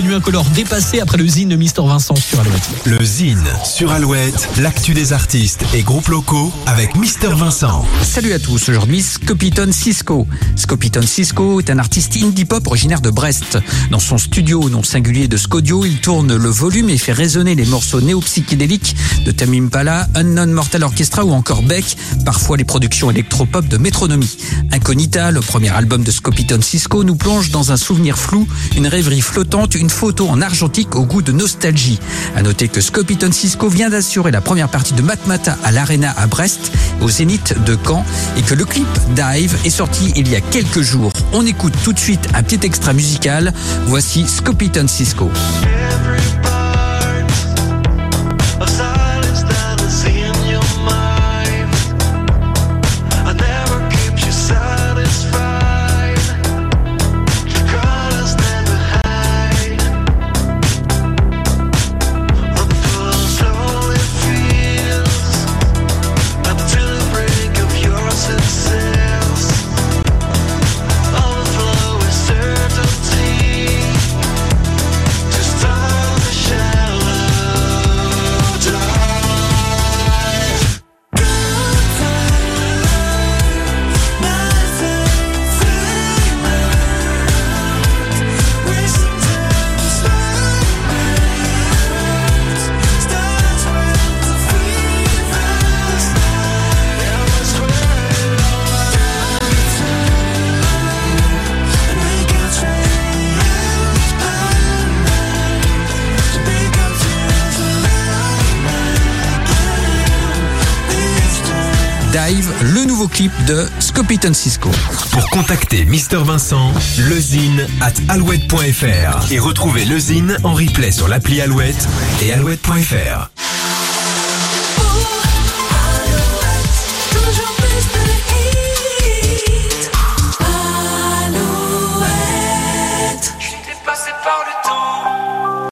Nuit Incolore dépassé après le zine de Mister Vincent sur Alouette. Le Zine sur Alouette, l'actu des artistes et groupes locaux avec Mister Vincent. Salut à tous, aujourd'hui Scopiton Cisco. Scopiton Cisco est un artiste indie pop originaire de Brest. Dans son studio au nom singulier de Scodio, il tourne le volume et fait résonner les morceaux néo-psychédéliques de Tamim Pala, Unknown Mortal Orchestra ou encore Beck, parfois les productions électropop de Métronomie. Incognita, le premier album de Scopiton Cisco, nous plonge dans un souvenir flou, une rêverie flottante, une photo en argentique au goût de nostalgie. À noter que Scopiton Cisco vient d'assurer la première partie de Matmata à l'Arena à Brest, au Zénith de Caen, et que le clip Dive est sorti il y a quelques jours. On écoute tout de suite un petit extra musical. Voici Scopiton Cisco. Dive, le nouveau clip de Scopiton Cisco. Pour contacter Mister Vincent, lezine at alouette.fr et retrouver le Zine en replay sur l'appli Alouette et alouette.fr.